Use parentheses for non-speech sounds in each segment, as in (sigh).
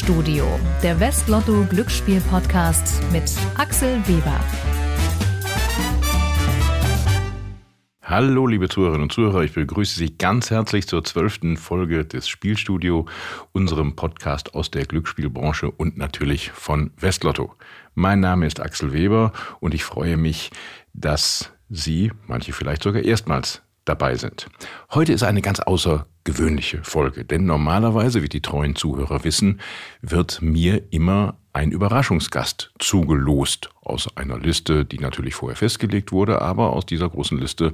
Spielstudio, der Westlotto Glücksspiel Podcast mit Axel Weber. Hallo, liebe Zuhörerinnen und Zuhörer, ich begrüße Sie ganz herzlich zur zwölften Folge des Spielstudio, unserem Podcast aus der Glücksspielbranche und natürlich von Westlotto. Mein Name ist Axel Weber und ich freue mich, dass Sie, manche vielleicht sogar erstmals, dabei sind. Heute ist eine ganz außergewöhnliche Folge, denn normalerweise, wie die treuen Zuhörer wissen, wird mir immer ein Überraschungsgast zugelost aus einer Liste, die natürlich vorher festgelegt wurde, aber aus dieser großen Liste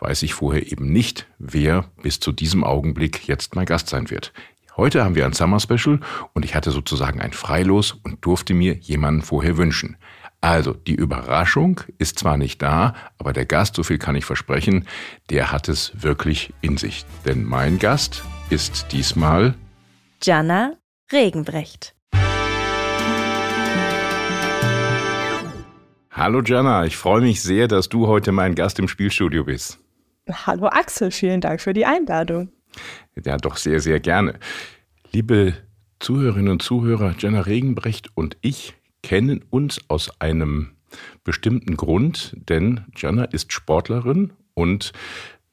weiß ich vorher eben nicht, wer bis zu diesem Augenblick jetzt mein Gast sein wird. Heute haben wir ein Summer Special und ich hatte sozusagen ein Freilos und durfte mir jemanden vorher wünschen. Also, die Überraschung ist zwar nicht da, aber der Gast, so viel kann ich versprechen, der hat es wirklich in sich. Denn mein Gast ist diesmal Jana Regenbrecht. Hallo Jana, ich freue mich sehr, dass du heute mein Gast im Spielstudio bist. Hallo Axel, vielen Dank für die Einladung. Ja, doch sehr, sehr gerne. Liebe Zuhörerinnen und Zuhörer, Jana Regenbrecht und ich kennen uns aus einem bestimmten Grund, denn Jana ist Sportlerin und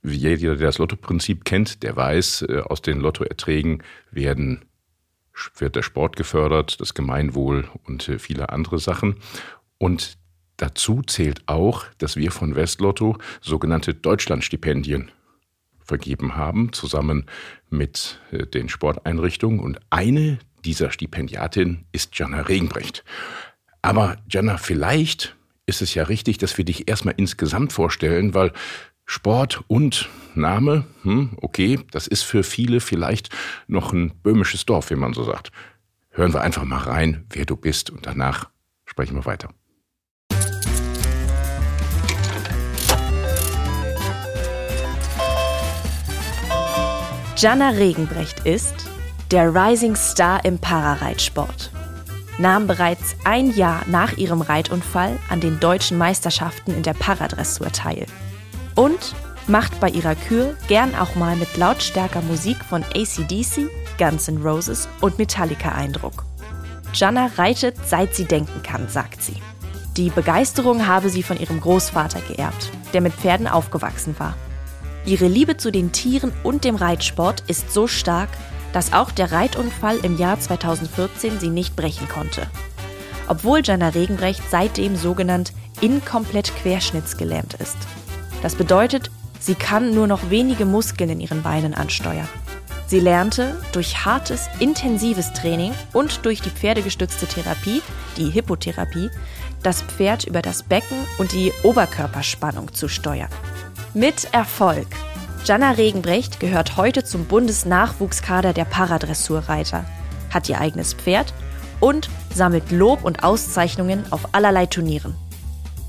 wie jeder, der das Lotto-Prinzip kennt, der weiß, äh, aus den Lottoerträgen werden, wird der Sport gefördert, das Gemeinwohl und äh, viele andere Sachen. Und dazu zählt auch, dass wir von Westlotto sogenannte Deutschlandstipendien vergeben haben, zusammen mit äh, den Sporteinrichtungen. Und eine dieser Stipendiatin ist Jana Regenbrecht. Aber Jana, vielleicht ist es ja richtig, dass wir dich erstmal insgesamt vorstellen, weil Sport und Name, hm, okay, das ist für viele vielleicht noch ein böhmisches Dorf, wie man so sagt. Hören wir einfach mal rein, wer du bist und danach sprechen wir weiter. Jana Regenbrecht ist der Rising Star im Parareitsport. Nahm bereits ein Jahr nach ihrem Reitunfall an den deutschen Meisterschaften in der Paradressur teil. Und macht bei ihrer Kür gern auch mal mit lautstärker Musik von ACDC, Guns N' Roses und Metallica Eindruck. Jana reitet, seit sie denken kann, sagt sie. Die Begeisterung habe sie von ihrem Großvater geerbt, der mit Pferden aufgewachsen war. Ihre Liebe zu den Tieren und dem Reitsport ist so stark, dass auch der Reitunfall im Jahr 2014 sie nicht brechen konnte. Obwohl Jana Regenbrecht seitdem sogenannt inkomplett querschnittsgelähmt ist. Das bedeutet, sie kann nur noch wenige Muskeln in ihren Beinen ansteuern. Sie lernte durch hartes, intensives Training und durch die pferdegestützte Therapie, die Hippotherapie, das Pferd über das Becken und die Oberkörperspannung zu steuern. Mit Erfolg. Jana Regenbrecht gehört heute zum Bundesnachwuchskader der Paradressurreiter, hat ihr eigenes Pferd und sammelt Lob und Auszeichnungen auf allerlei Turnieren.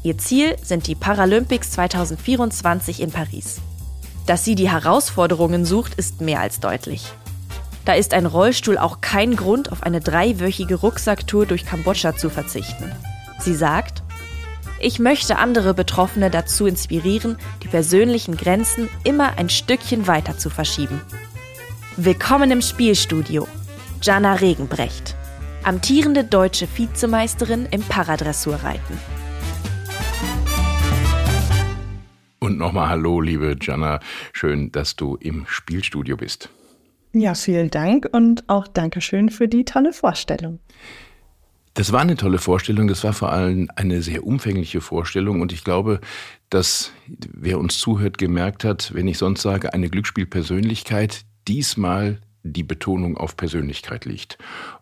Ihr Ziel sind die Paralympics 2024 in Paris. Dass sie die Herausforderungen sucht, ist mehr als deutlich. Da ist ein Rollstuhl auch kein Grund, auf eine dreiwöchige Rucksacktour durch Kambodscha zu verzichten. Sie sagt, ich möchte andere Betroffene dazu inspirieren, die persönlichen Grenzen immer ein Stückchen weiter zu verschieben. Willkommen im Spielstudio. Jana Regenbrecht, amtierende deutsche Vizemeisterin im Paradressurreiten. Und nochmal Hallo, liebe Jana. Schön, dass du im Spielstudio bist. Ja, vielen Dank und auch Dankeschön für die tolle Vorstellung. Das war eine tolle Vorstellung, das war vor allem eine sehr umfängliche Vorstellung und ich glaube, dass wer uns zuhört gemerkt hat, wenn ich sonst sage, eine Glücksspielpersönlichkeit, diesmal die Betonung auf Persönlichkeit liegt.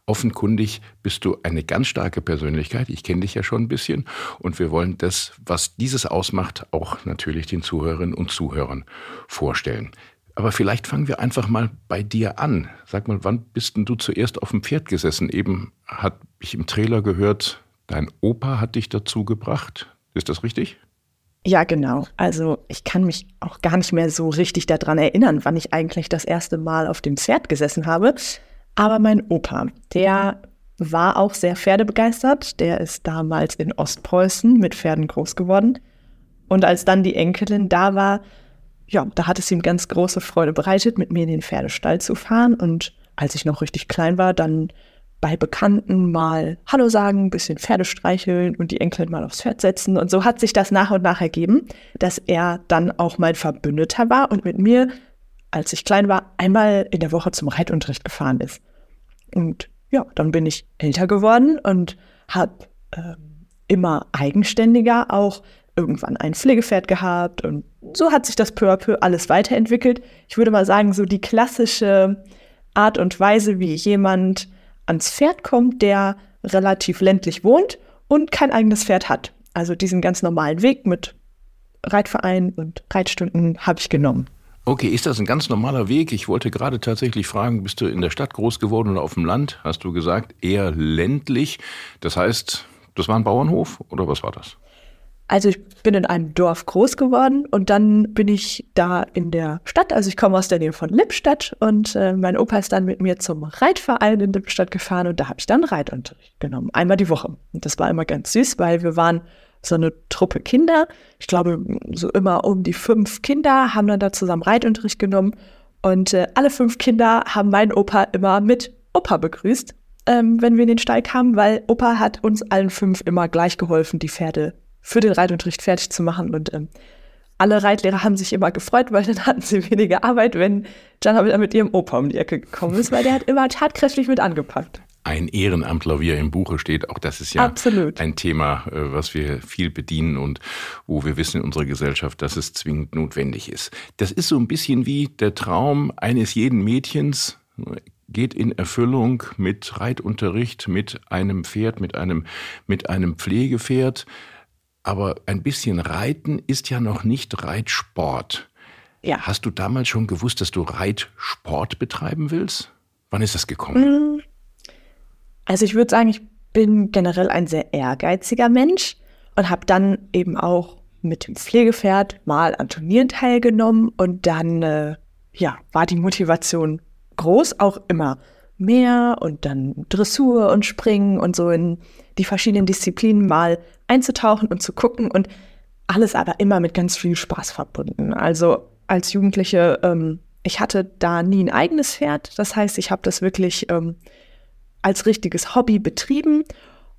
Offenkundig bist du eine ganz starke Persönlichkeit. Ich kenne dich ja schon ein bisschen. Und wir wollen das, was dieses ausmacht, auch natürlich den Zuhörerinnen und Zuhörern vorstellen. Aber vielleicht fangen wir einfach mal bei dir an. Sag mal, wann bist denn du zuerst auf dem Pferd gesessen? Eben hat ich im Trailer gehört, dein Opa hat dich dazu gebracht. Ist das richtig? Ja, genau. Also ich kann mich auch gar nicht mehr so richtig daran erinnern, wann ich eigentlich das erste Mal auf dem Pferd gesessen habe. Aber mein Opa, der war auch sehr pferdebegeistert. Der ist damals in Ostpreußen mit Pferden groß geworden. Und als dann die Enkelin da war, ja, da hat es ihm ganz große Freude bereitet, mit mir in den Pferdestall zu fahren. Und als ich noch richtig klein war, dann bei Bekannten mal Hallo sagen, ein bisschen Pferde streicheln und die Enkelin mal aufs Pferd setzen. Und so hat sich das nach und nach ergeben, dass er dann auch mein Verbündeter war und mit mir, als ich klein war, einmal in der Woche zum Reitunterricht gefahren ist. Und ja, dann bin ich älter geworden und habe äh, immer eigenständiger auch irgendwann ein Pflegepferd gehabt und so hat sich das peu à peu alles weiterentwickelt. Ich würde mal sagen, so die klassische Art und Weise, wie jemand ans Pferd kommt, der relativ ländlich wohnt und kein eigenes Pferd hat. Also diesen ganz normalen Weg mit Reitverein und Reitstunden habe ich genommen. Okay, ist das ein ganz normaler Weg? Ich wollte gerade tatsächlich fragen, bist du in der Stadt groß geworden oder auf dem Land? Hast du gesagt, eher ländlich. Das heißt, das war ein Bauernhof oder was war das? Also ich bin in einem Dorf groß geworden und dann bin ich da in der Stadt. Also ich komme aus der Nähe von Lippstadt und äh, mein Opa ist dann mit mir zum Reitverein in Lippstadt gefahren und da habe ich dann Reitunterricht genommen, einmal die Woche. Und das war immer ganz süß, weil wir waren so eine Truppe Kinder. Ich glaube, so immer um die fünf Kinder haben dann da zusammen Reitunterricht genommen. Und äh, alle fünf Kinder haben meinen Opa immer mit Opa begrüßt, ähm, wenn wir in den Stall kamen, weil Opa hat uns allen fünf immer gleich geholfen, die Pferde für den Reitunterricht fertig zu machen. Und ähm, alle Reitlehrer haben sich immer gefreut, weil dann hatten sie weniger Arbeit, wenn Jana wieder mit ihrem Opa um die Ecke gekommen ist, weil der hat (laughs) immer tatkräftig mit angepackt. Ein Ehrenamtler, wie er im Buche steht, auch das ist ja Absolut. ein Thema, äh, was wir viel bedienen und wo wir wissen in unserer Gesellschaft, dass es zwingend notwendig ist. Das ist so ein bisschen wie der Traum eines jeden Mädchens, geht in Erfüllung mit Reitunterricht, mit einem Pferd, mit einem, mit einem Pflegepferd. Aber ein bisschen Reiten ist ja noch nicht Reitsport. Ja. Hast du damals schon gewusst, dass du Reitsport betreiben willst? Wann ist das gekommen? Mm. Also ich würde sagen, ich bin generell ein sehr ehrgeiziger Mensch und habe dann eben auch mit dem Pflegepferd mal an Turnieren teilgenommen und dann äh, ja war die Motivation groß, auch immer mehr und dann Dressur und Springen und so in die verschiedenen Disziplinen mal einzutauchen und zu gucken und alles aber immer mit ganz viel Spaß verbunden. Also als Jugendliche, ähm, ich hatte da nie ein eigenes Pferd. Das heißt, ich habe das wirklich ähm, als richtiges Hobby betrieben.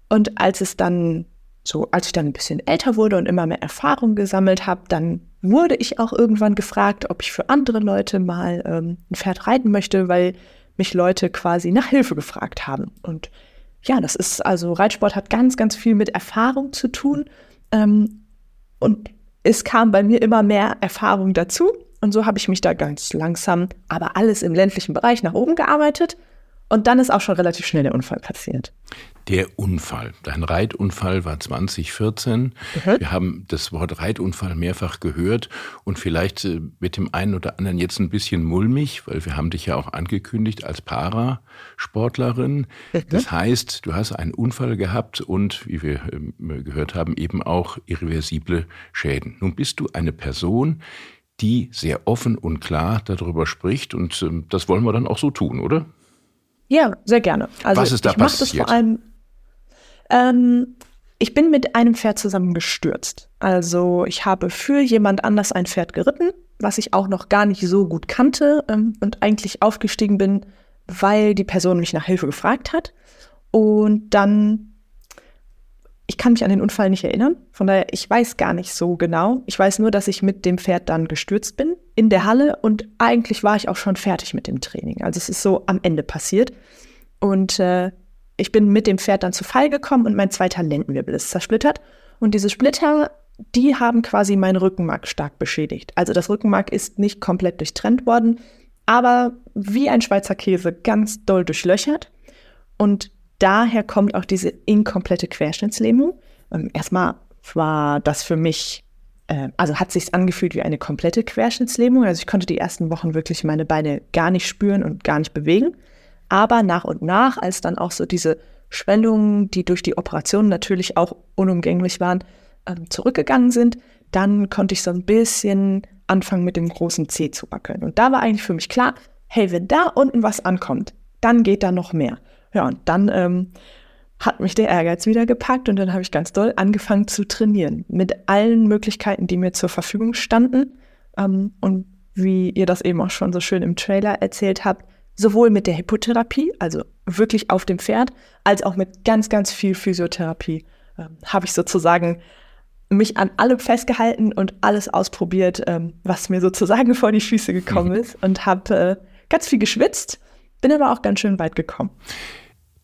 Und als es dann so, als ich dann ein bisschen älter wurde und immer mehr Erfahrung gesammelt habe, dann wurde ich auch irgendwann gefragt, ob ich für andere Leute mal ähm, ein Pferd reiten möchte, weil mich Leute quasi nach Hilfe gefragt haben. Und ja, das ist also Reitsport hat ganz, ganz viel mit Erfahrung zu tun. Ähm, und es kam bei mir immer mehr Erfahrung dazu. Und so habe ich mich da ganz langsam, aber alles im ländlichen Bereich nach oben gearbeitet. Und dann ist auch schon relativ schnell der Unfall passiert. Der Unfall. Dein Reitunfall war 2014. Mhm. Wir haben das Wort Reitunfall mehrfach gehört und vielleicht äh, mit dem einen oder anderen jetzt ein bisschen mulmig, weil wir haben dich ja auch angekündigt als Parasportlerin. Mhm. Das heißt, du hast einen Unfall gehabt und, wie wir ähm, gehört haben, eben auch irreversible Schäden. Nun bist du eine Person, die sehr offen und klar darüber spricht und ähm, das wollen wir dann auch so tun, oder? Ja, sehr gerne. Also Was ist da ich mache das vor allem ähm, ich bin mit einem Pferd zusammen gestürzt. Also ich habe für jemand anders ein Pferd geritten, was ich auch noch gar nicht so gut kannte ähm, und eigentlich aufgestiegen bin, weil die Person mich nach Hilfe gefragt hat. Und dann, ich kann mich an den Unfall nicht erinnern, von daher, ich weiß gar nicht so genau. Ich weiß nur, dass ich mit dem Pferd dann gestürzt bin in der Halle und eigentlich war ich auch schon fertig mit dem Training. Also es ist so am Ende passiert. Und äh, ich bin mit dem Pferd dann zu Fall gekommen und mein zweiter Lendenwirbel ist zersplittert. Und diese Splitter, die haben quasi mein Rückenmark stark beschädigt. Also das Rückenmark ist nicht komplett durchtrennt worden, aber wie ein Schweizer Käse ganz doll durchlöchert. Und daher kommt auch diese inkomplette Querschnittslähmung. Ähm, erstmal war das für mich, äh, also hat sich angefühlt wie eine komplette Querschnittslähmung. Also ich konnte die ersten Wochen wirklich meine Beine gar nicht spüren und gar nicht bewegen. Aber nach und nach, als dann auch so diese Schwellungen, die durch die Operation natürlich auch unumgänglich waren, ähm, zurückgegangen sind, dann konnte ich so ein bisschen anfangen mit dem großen C zu wackeln. Und da war eigentlich für mich klar, hey, wenn da unten was ankommt, dann geht da noch mehr. Ja, und dann ähm, hat mich der Ehrgeiz wieder gepackt und dann habe ich ganz doll angefangen zu trainieren mit allen Möglichkeiten, die mir zur Verfügung standen. Ähm, und wie ihr das eben auch schon so schön im Trailer erzählt habt, sowohl mit der Hippotherapie, also wirklich auf dem Pferd, als auch mit ganz, ganz viel Physiotherapie ähm, habe ich sozusagen mich an allem festgehalten und alles ausprobiert, ähm, was mir sozusagen (laughs) vor die Füße gekommen (laughs) ist und habe äh, ganz viel geschwitzt, bin aber auch ganz schön weit gekommen.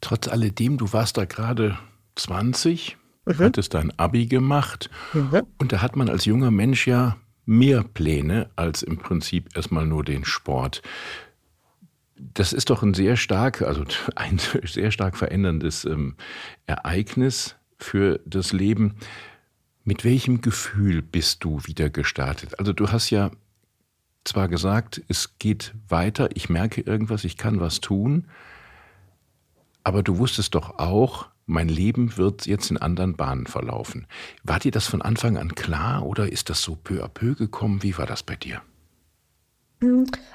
Trotz alledem, du warst da gerade 20, mhm. hattest dein Abi gemacht mhm. und da hat man als junger Mensch ja mehr Pläne als im Prinzip erstmal nur den Sport. Das ist doch ein sehr stark, also (laughs) ein sehr stark veränderndes ähm, Ereignis für das Leben. Mit welchem Gefühl bist du wieder gestartet? Also du hast ja zwar gesagt, es geht weiter, ich merke irgendwas, ich kann was tun, aber du wusstest doch auch, mein Leben wird jetzt in anderen Bahnen verlaufen. War dir das von Anfang an klar oder ist das so peu à peu gekommen? Wie war das bei dir?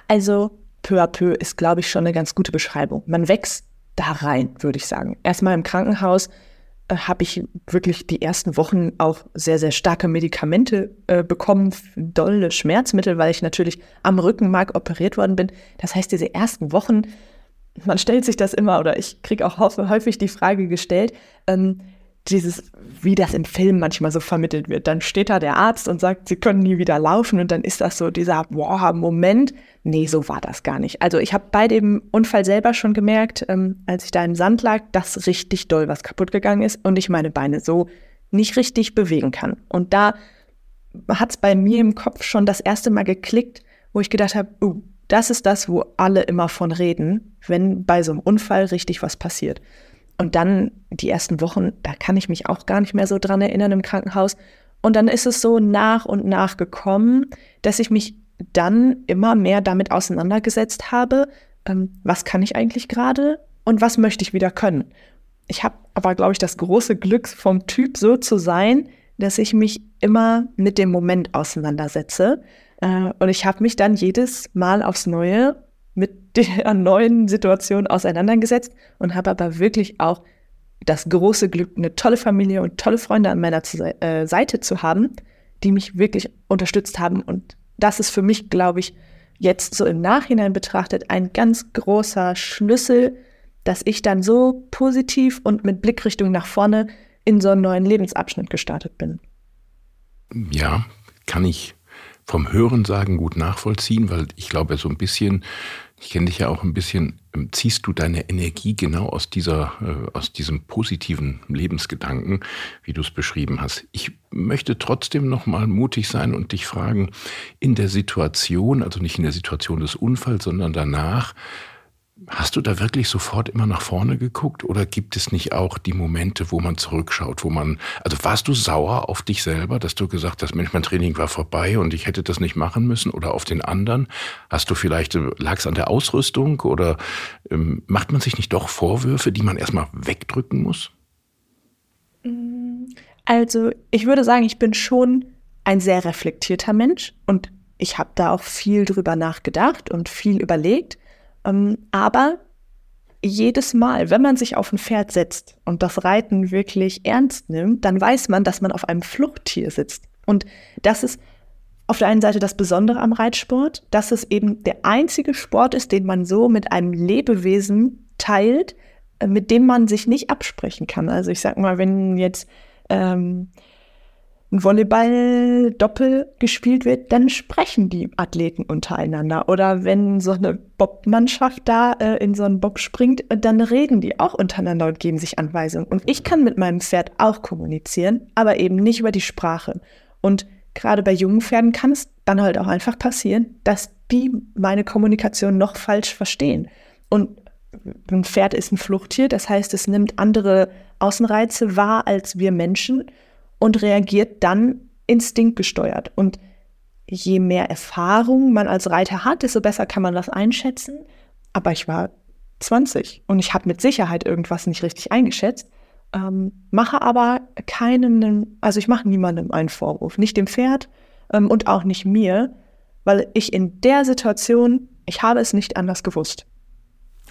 Also peu à peu ist, glaube ich, schon eine ganz gute Beschreibung. Man wächst da rein, würde ich sagen. Erstmal im Krankenhaus äh, habe ich wirklich die ersten Wochen auch sehr, sehr starke Medikamente äh, bekommen, dolle Schmerzmittel, weil ich natürlich am Rückenmark operiert worden bin. Das heißt, diese ersten Wochen, man stellt sich das immer, oder ich kriege auch häufig die Frage gestellt, ähm, dieses, wie das im Film manchmal so vermittelt wird. Dann steht da der Arzt und sagt, sie können nie wieder laufen und dann ist das so dieser, boah, Moment. Nee, so war das gar nicht. Also ich habe bei dem Unfall selber schon gemerkt, ähm, als ich da im Sand lag, dass richtig doll was kaputt gegangen ist und ich meine Beine so nicht richtig bewegen kann. Und da hat es bei mir im Kopf schon das erste Mal geklickt, wo ich gedacht habe, uh, das ist das, wo alle immer von reden, wenn bei so einem Unfall richtig was passiert. Und dann die ersten Wochen, da kann ich mich auch gar nicht mehr so dran erinnern im Krankenhaus. Und dann ist es so nach und nach gekommen, dass ich mich dann immer mehr damit auseinandergesetzt habe, ähm, was kann ich eigentlich gerade und was möchte ich wieder können. Ich habe aber, glaube ich, das große Glück vom Typ so zu sein, dass ich mich immer mit dem Moment auseinandersetze. Äh, und ich habe mich dann jedes Mal aufs Neue mit (laughs) der neuen Situation auseinandergesetzt und habe aber wirklich auch das große Glück, eine tolle Familie und tolle Freunde an meiner äh, Seite zu haben, die mich wirklich unterstützt haben. Und das ist für mich, glaube ich, jetzt so im Nachhinein betrachtet ein ganz großer Schlüssel, dass ich dann so positiv und mit Blickrichtung nach vorne in so einen neuen Lebensabschnitt gestartet bin. Ja, kann ich vom Hörensagen gut nachvollziehen, weil ich glaube, so ein bisschen ich kenne dich ja auch ein bisschen. Ähm, ziehst du deine Energie genau aus dieser, äh, aus diesem positiven Lebensgedanken, wie du es beschrieben hast? Ich möchte trotzdem noch mal mutig sein und dich fragen: In der Situation, also nicht in der Situation des Unfalls, sondern danach, Hast du da wirklich sofort immer nach vorne geguckt oder gibt es nicht auch die Momente, wo man zurückschaut, wo man, also warst du sauer auf dich selber, dass du gesagt hast, Mensch, mein Training war vorbei und ich hätte das nicht machen müssen oder auf den anderen? Hast du vielleicht, äh, lag es an der Ausrüstung oder ähm, macht man sich nicht doch Vorwürfe, die man erstmal wegdrücken muss? Also ich würde sagen, ich bin schon ein sehr reflektierter Mensch und ich habe da auch viel drüber nachgedacht und viel überlegt. Ähm, aber jedes Mal, wenn man sich auf ein Pferd setzt und das Reiten wirklich ernst nimmt, dann weiß man, dass man auf einem Fluchttier sitzt. Und das ist auf der einen Seite das Besondere am Reitsport, dass es eben der einzige Sport ist, den man so mit einem Lebewesen teilt, äh, mit dem man sich nicht absprechen kann. Also ich sag mal, wenn jetzt ähm, Volleyball-Doppel gespielt wird, dann sprechen die Athleten untereinander. Oder wenn so eine Bob-Mannschaft da äh, in so einen Bob springt, äh, dann reden die auch untereinander und geben sich Anweisungen. Und ich kann mit meinem Pferd auch kommunizieren, aber eben nicht über die Sprache. Und gerade bei jungen Pferden kann es dann halt auch einfach passieren, dass die meine Kommunikation noch falsch verstehen. Und ein Pferd ist ein Fluchttier, das heißt, es nimmt andere Außenreize wahr als wir Menschen und reagiert dann instinktgesteuert. Und je mehr Erfahrung man als Reiter hat, desto besser kann man das einschätzen. Aber ich war 20 und ich habe mit Sicherheit irgendwas nicht richtig eingeschätzt. Ähm, mache aber keinen, also ich mache niemandem einen Vorwurf, nicht dem Pferd ähm, und auch nicht mir, weil ich in der Situation, ich habe es nicht anders gewusst.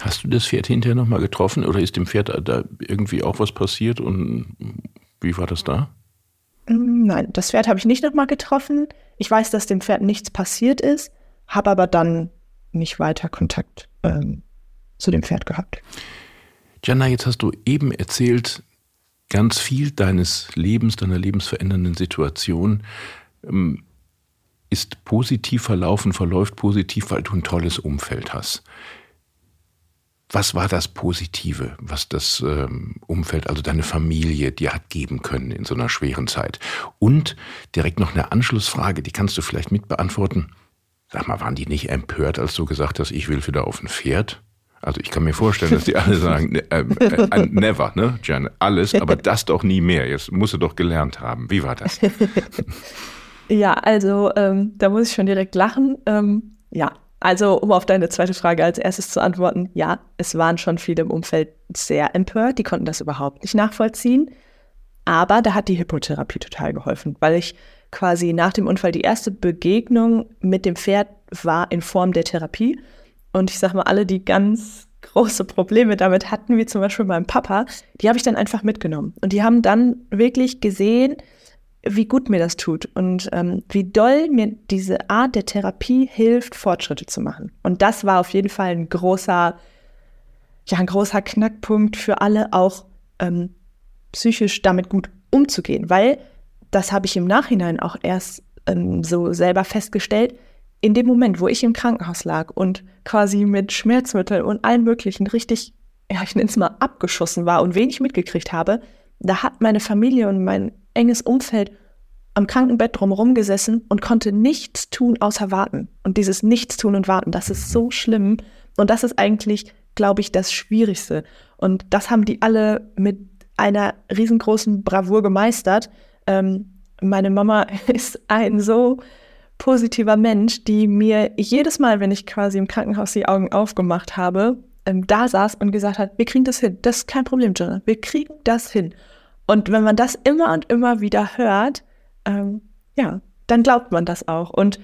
Hast du das Pferd hinterher nochmal getroffen oder ist dem Pferd da irgendwie auch was passiert und wie war das da? Mm, nein, das Pferd habe ich nicht nochmal getroffen. Ich weiß, dass dem Pferd nichts passiert ist, habe aber dann nicht weiter Kontakt ähm, zu dem Pferd gehabt. Jana, jetzt hast du eben erzählt, ganz viel deines Lebens, deiner lebensverändernden Situation ähm, ist positiv verlaufen, verläuft positiv, weil du ein tolles Umfeld hast. Was war das Positive, was das ähm, Umfeld, also deine Familie, dir hat geben können in so einer schweren Zeit? Und direkt noch eine Anschlussfrage, die kannst du vielleicht mit beantworten. Sag mal, waren die nicht empört, als du gesagt hast, ich will wieder auf ein Pferd? Also ich kann mir vorstellen, dass die alle sagen, ne, äh, äh, never, ne, Jan, alles, aber das doch nie mehr. Jetzt musst du doch gelernt haben. Wie war das? (laughs) ja, also ähm, da muss ich schon direkt lachen. Ähm, ja, also um auf deine zweite Frage als erstes zu antworten, ja, es waren schon viele im Umfeld sehr empört, die konnten das überhaupt nicht nachvollziehen. Aber da hat die Hippotherapie total geholfen, weil ich quasi nach dem Unfall die erste Begegnung mit dem Pferd war in Form der Therapie. Und ich sag mal, alle, die ganz große Probleme damit hatten, wie zum Beispiel mein Papa, die habe ich dann einfach mitgenommen. Und die haben dann wirklich gesehen, wie gut mir das tut und ähm, wie doll mir diese Art der Therapie hilft, Fortschritte zu machen. Und das war auf jeden Fall ein großer, ja, ein großer Knackpunkt für alle, auch ähm, psychisch damit gut umzugehen, weil das habe ich im Nachhinein auch erst ähm, so selber festgestellt in dem Moment, wo ich im Krankenhaus lag und quasi mit Schmerzmitteln und allen möglichen richtig, ja, ich nenne es mal, abgeschossen war und wenig mitgekriegt habe, da hat meine Familie und mein enges Umfeld am Krankenbett drumherum gesessen und konnte nichts tun außer warten. Und dieses Nichts tun und warten, das ist so schlimm. Und das ist eigentlich, glaube ich, das Schwierigste. Und das haben die alle mit einer riesengroßen Bravour gemeistert. Ähm, meine Mama (laughs) ist ein so positiver Mensch, die mir jedes Mal, wenn ich quasi im Krankenhaus die Augen aufgemacht habe, ähm, da saß und gesagt hat, wir kriegen das hin. Das ist kein Problem, Jonah. Wir kriegen das hin. Und wenn man das immer und immer wieder hört, ähm, ja, dann glaubt man das auch. Und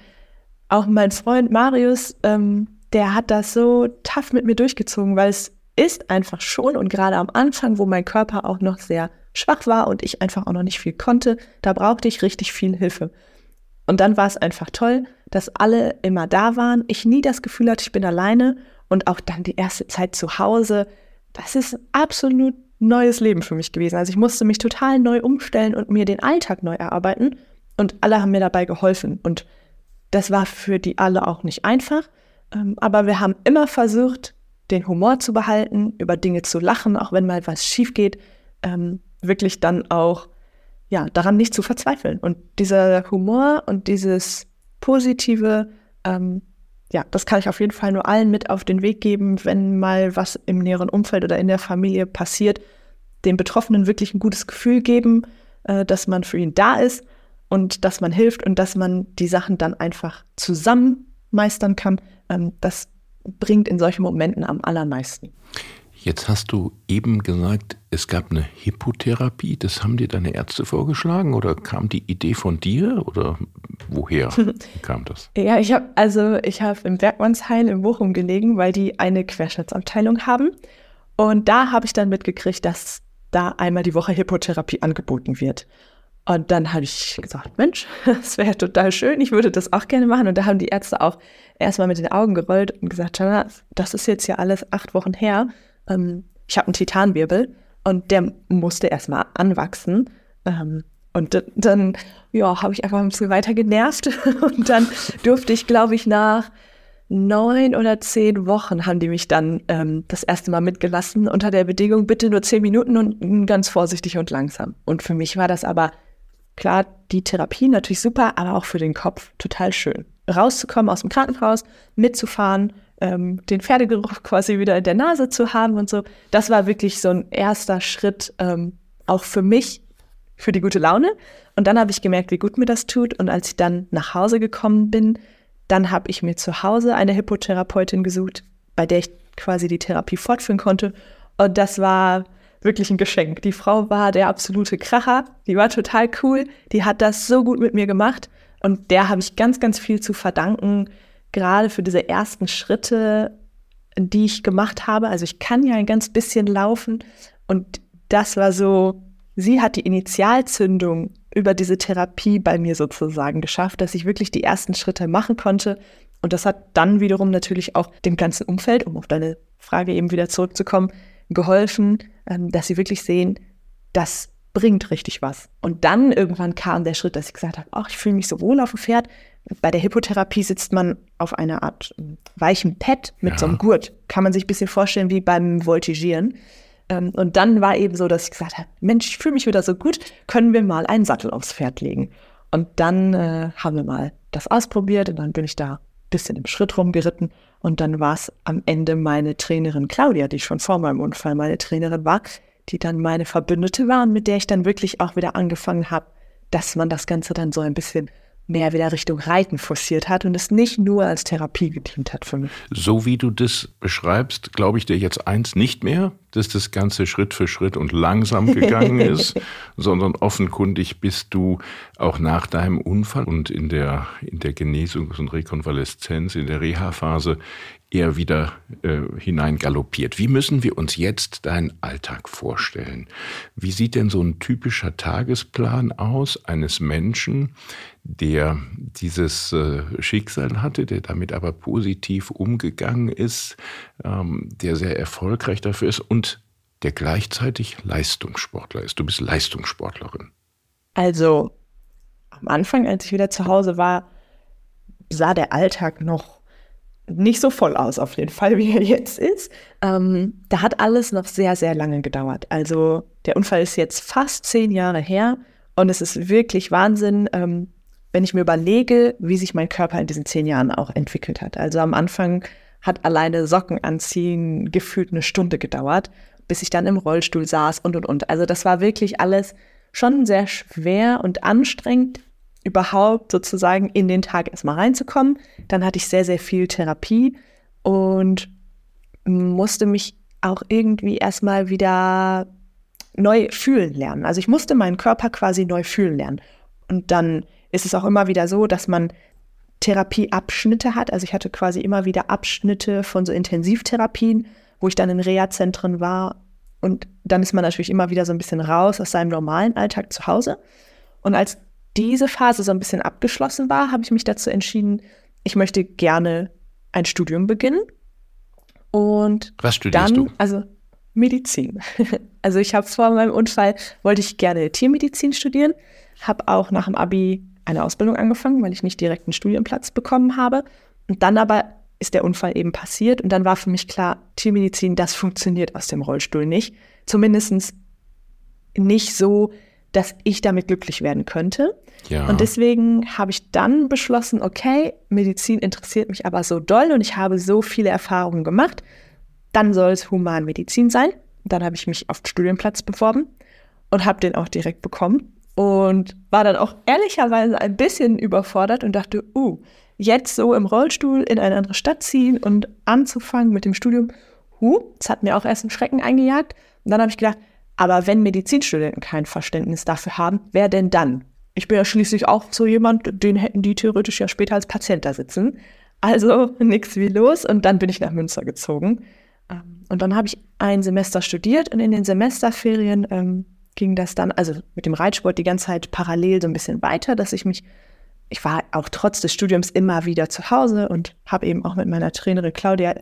auch mein Freund Marius, ähm, der hat das so tough mit mir durchgezogen, weil es ist einfach schon und gerade am Anfang, wo mein Körper auch noch sehr schwach war und ich einfach auch noch nicht viel konnte, da brauchte ich richtig viel Hilfe. Und dann war es einfach toll, dass alle immer da waren, ich nie das Gefühl hatte, ich bin alleine und auch dann die erste Zeit zu Hause. Das ist absolut neues Leben für mich gewesen. Also ich musste mich total neu umstellen und mir den Alltag neu erarbeiten und alle haben mir dabei geholfen. Und das war für die alle auch nicht einfach, ähm, aber wir haben immer versucht, den Humor zu behalten, über Dinge zu lachen, auch wenn mal was schief geht, ähm, wirklich dann auch ja, daran nicht zu verzweifeln. Und dieser Humor und dieses positive, ähm, ja, das kann ich auf jeden Fall nur allen mit auf den Weg geben, wenn mal was im näheren Umfeld oder in der Familie passiert, den Betroffenen wirklich ein gutes Gefühl geben, äh, dass man für ihn da ist und dass man hilft und dass man die Sachen dann einfach zusammen meistern kann. Ähm, das bringt in solchen Momenten am allermeisten. Jetzt hast du eben gesagt, es gab eine Hippotherapie. Das haben dir deine Ärzte vorgeschlagen oder kam die Idee von dir oder woher (laughs) kam das? Ja, ich habe also ich habe im Bergmannsheil in Bochum gelegen, weil die eine Querschnittsabteilung haben und da habe ich dann mitgekriegt, dass da einmal die Woche Hippotherapie angeboten wird. Und dann habe ich gesagt, Mensch, (laughs) das wäre total schön, ich würde das auch gerne machen. Und da haben die Ärzte auch erstmal mit den Augen gerollt und gesagt, das ist jetzt ja alles acht Wochen her ähm, ich habe einen Titanwirbel und der musste erstmal anwachsen. Ähm, und dann, ja, habe ich einfach ein bisschen weiter genervt. (laughs) Und dann durfte ich, glaube ich, nach neun oder zehn Wochen haben die mich dann ähm, das erste Mal mitgelassen, unter der Bedingung, bitte nur zehn Minuten und ganz vorsichtig und langsam. Und für mich war das aber, klar, die Therapie natürlich super, aber auch für den Kopf total schön. Rauszukommen aus dem Krankenhaus, mitzufahren, ähm, den Pferdegeruch quasi wieder in der Nase zu haben und so. Das war wirklich so ein erster Schritt, ähm, auch für mich, für die gute Laune. Und dann habe ich gemerkt, wie gut mir das tut. Und als ich dann nach Hause gekommen bin, dann habe ich mir zu Hause eine Hippotherapeutin gesucht, bei der ich quasi die Therapie fortführen konnte. Und das war wirklich ein Geschenk. Die Frau war der absolute Kracher. Die war total cool. Die hat das so gut mit mir gemacht. Und der habe ich ganz, ganz viel zu verdanken, gerade für diese ersten Schritte, die ich gemacht habe. Also ich kann ja ein ganz bisschen laufen und das war so, sie hat die Initialzündung über diese Therapie bei mir sozusagen geschafft, dass ich wirklich die ersten Schritte machen konnte Und das hat dann wiederum natürlich auch dem ganzen Umfeld, um auf deine Frage eben wieder zurückzukommen, geholfen, ähm, dass sie wirklich sehen, das bringt richtig was. Und dann irgendwann kam der Schritt, dass ich gesagt habe, ach, ich fühle mich so wohl auf dem Pferd. Bei der Hippotherapie sitzt man auf einer Art weichen Pad mit ja. so einem Gurt. Kann man sich ein bisschen vorstellen wie beim Voltigieren. Ähm, und dann war eben so, dass ich gesagt habe, Mensch, ich fühle mich wieder so gut, können wir mal einen Sattel aufs Pferd legen. Und dann äh, haben wir mal das ausprobiert und dann bin ich da ein bisschen im Schritt rumgeritten. Und dann war es am Ende meine Trainerin Claudia, die schon vor meinem Unfall meine Trainerin war, die dann meine Verbündete war und mit der ich dann wirklich auch wieder angefangen habe, dass man das Ganze dann so ein bisschen mehr wieder Richtung Reiten forciert hat und es nicht nur als Therapie gedient hat für mich. So wie du das beschreibst, glaube ich dir jetzt eins nicht mehr, dass das Ganze Schritt für Schritt und langsam gegangen (laughs) ist, sondern offenkundig bist du auch nach deinem Unfall und in der, in der Genesungs- und Rekonvaleszenz, in der Reha-Phase eher wieder äh, hineingaloppiert. Wie müssen wir uns jetzt deinen Alltag vorstellen? Wie sieht denn so ein typischer Tagesplan aus eines Menschen, der dieses äh, Schicksal hatte, der damit aber positiv umgegangen ist, ähm, der sehr erfolgreich dafür ist und der gleichzeitig Leistungssportler ist? Du bist Leistungssportlerin. Also am Anfang, als ich wieder zu Hause war, sah der Alltag noch nicht so voll aus, auf jeden Fall, (laughs) wie er jetzt ist. Ähm, da hat alles noch sehr, sehr lange gedauert. Also der Unfall ist jetzt fast zehn Jahre her und es ist wirklich Wahnsinn, ähm, wenn ich mir überlege, wie sich mein Körper in diesen zehn Jahren auch entwickelt hat. Also am Anfang hat alleine Socken anziehen gefühlt eine Stunde gedauert, bis ich dann im Rollstuhl saß und und und. Also das war wirklich alles schon sehr schwer und anstrengend, überhaupt sozusagen in den Tag erstmal reinzukommen. Dann hatte ich sehr, sehr viel Therapie und musste mich auch irgendwie erstmal wieder neu fühlen lernen. Also ich musste meinen Körper quasi neu fühlen lernen. Und dann ist es auch immer wieder so, dass man Therapieabschnitte hat. Also ich hatte quasi immer wieder Abschnitte von so Intensivtherapien, wo ich dann in Reha-Zentren war. Und dann ist man natürlich immer wieder so ein bisschen raus aus seinem normalen Alltag zu Hause. Und als diese Phase so ein bisschen abgeschlossen war, habe ich mich dazu entschieden, ich möchte gerne ein Studium beginnen. Und was studierst dann, du? Also Medizin. (laughs) also ich habe vor meinem Unfall wollte ich gerne Tiermedizin studieren, habe auch nach dem Abi eine Ausbildung angefangen, weil ich nicht direkt einen Studienplatz bekommen habe. Und dann aber ist der Unfall eben passiert und dann war für mich klar, Tiermedizin, das funktioniert aus dem Rollstuhl nicht. Zumindest nicht so, dass ich damit glücklich werden könnte. Ja. Und deswegen habe ich dann beschlossen, okay, Medizin interessiert mich aber so doll und ich habe so viele Erfahrungen gemacht, dann soll es Humanmedizin sein. Dann habe ich mich auf den Studienplatz beworben und habe den auch direkt bekommen und war dann auch ehrlicherweise ein bisschen überfordert und dachte, uh, jetzt so im Rollstuhl in eine andere Stadt ziehen und anzufangen mit dem Studium, huh, das hat mir auch erst einen Schrecken eingejagt. Und dann habe ich gedacht, aber wenn Medizinstudenten kein Verständnis dafür haben, wer denn dann? Ich bin ja schließlich auch so jemand, den hätten die theoretisch ja später als Patient da sitzen. Also (laughs) nix wie los. Und dann bin ich nach Münster gezogen. Ähm, und dann habe ich ein Semester studiert und in den Semesterferien ähm, ging das dann, also mit dem Reitsport die ganze Zeit parallel so ein bisschen weiter, dass ich mich, ich war auch trotz des Studiums immer wieder zu Hause und habe eben auch mit meiner Trainerin Claudia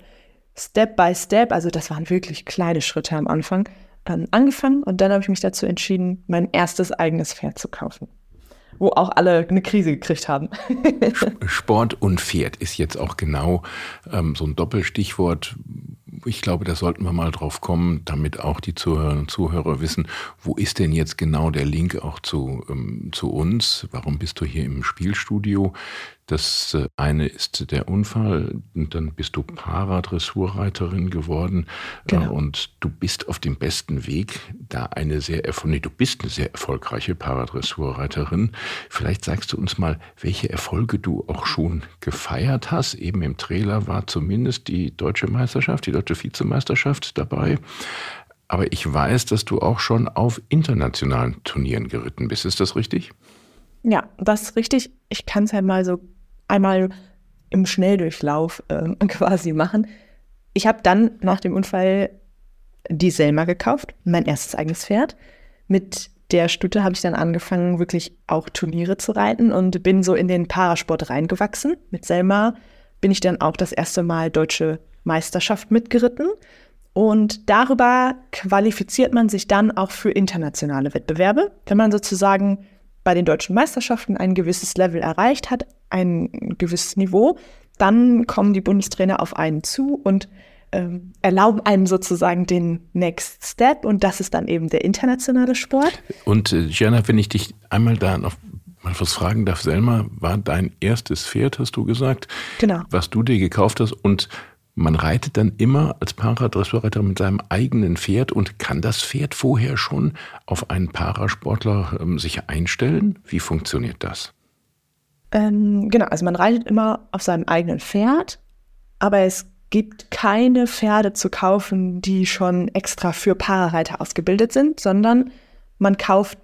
Step by Step, also das waren wirklich kleine Schritte am Anfang, ähm, angefangen und dann habe ich mich dazu entschieden, mein erstes eigenes Pferd zu kaufen. Wo auch alle eine Krise gekriegt haben. (laughs) Sport und Pferd ist jetzt auch genau ähm, so ein Doppelstichwort, ich glaube, da sollten wir mal drauf kommen, damit auch die Zuhörerinnen und Zuhörer wissen, wo ist denn jetzt genau der Link auch zu, ähm, zu uns? Warum bist du hier im Spielstudio? Das äh, eine ist der Unfall und dann bist du Paradressurreiterin geworden äh, genau. und du bist auf dem besten Weg, da eine sehr erfolgreiche, du bist eine sehr erfolgreiche Paradressurreiterin. Vielleicht sagst du uns mal, welche Erfolge du auch schon gefeiert hast. Eben im Trailer war zumindest die deutsche Meisterschaft, die deutsche Vizemeisterschaft dabei. Aber ich weiß, dass du auch schon auf internationalen Turnieren geritten bist. Ist das richtig? Ja, das ist richtig. Ich kann es ja mal so einmal im Schnelldurchlauf äh, (laughs) quasi machen. Ich habe dann nach dem Unfall die Selma gekauft, mein erstes eigenes Pferd. Mit der Stute habe ich dann angefangen, wirklich auch Turniere zu reiten und bin so in den Parasport reingewachsen. Mit Selma bin ich dann auch das erste Mal deutsche Meisterschaft mitgeritten. Und darüber qualifiziert man sich dann auch für internationale Wettbewerbe. Wenn man sozusagen bei den deutschen Meisterschaften ein gewisses Level erreicht hat, ein gewisses Niveau, dann kommen die Bundestrainer auf einen zu und ähm, erlauben einem sozusagen den Next Step und das ist dann eben der internationale Sport. Und äh, Gianna, wenn ich dich einmal da noch mal was fragen darf, Selma, war dein erstes Pferd, hast du gesagt? Genau. Was du dir gekauft hast und man reitet dann immer als Paradressurreiter mit seinem eigenen Pferd und kann das Pferd vorher schon auf einen Parasportler ähm, sich einstellen? Wie funktioniert das? Ähm, genau, also man reitet immer auf seinem eigenen Pferd, aber es gibt keine Pferde zu kaufen, die schon extra für Parareiter ausgebildet sind, sondern man kauft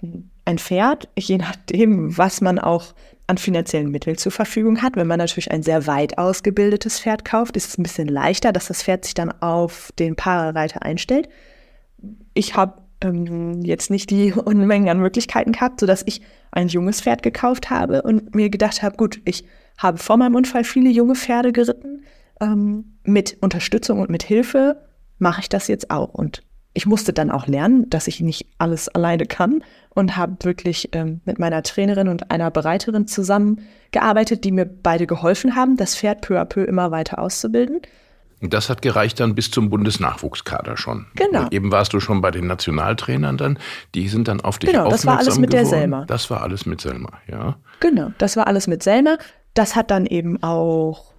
ein Pferd, je nachdem, was man auch an finanziellen Mitteln zur Verfügung hat. Wenn man natürlich ein sehr weit ausgebildetes Pferd kauft, ist es ein bisschen leichter, dass das Pferd sich dann auf den Parareiter einstellt. Ich habe ähm, jetzt nicht die (laughs) Unmengen an Möglichkeiten gehabt, sodass ich ein junges Pferd gekauft habe und mir gedacht habe, gut, ich habe vor meinem Unfall viele junge Pferde geritten ähm, mit Unterstützung und mit Hilfe mache ich das jetzt auch. Und ich musste dann auch lernen, dass ich nicht alles alleine kann und habe wirklich ähm, mit meiner Trainerin und einer Bereiterin zusammengearbeitet, die mir beide geholfen haben, das Pferd peu à peu immer weiter auszubilden. Und das hat gereicht dann bis zum Bundesnachwuchskader schon. Genau. Und eben warst du schon bei den Nationaltrainern dann, die sind dann auf dich genau, aufmerksam das war alles mit geworden. der Selma. Das war alles mit Selma, ja. Genau, das war alles mit Selma. Das hat dann eben auch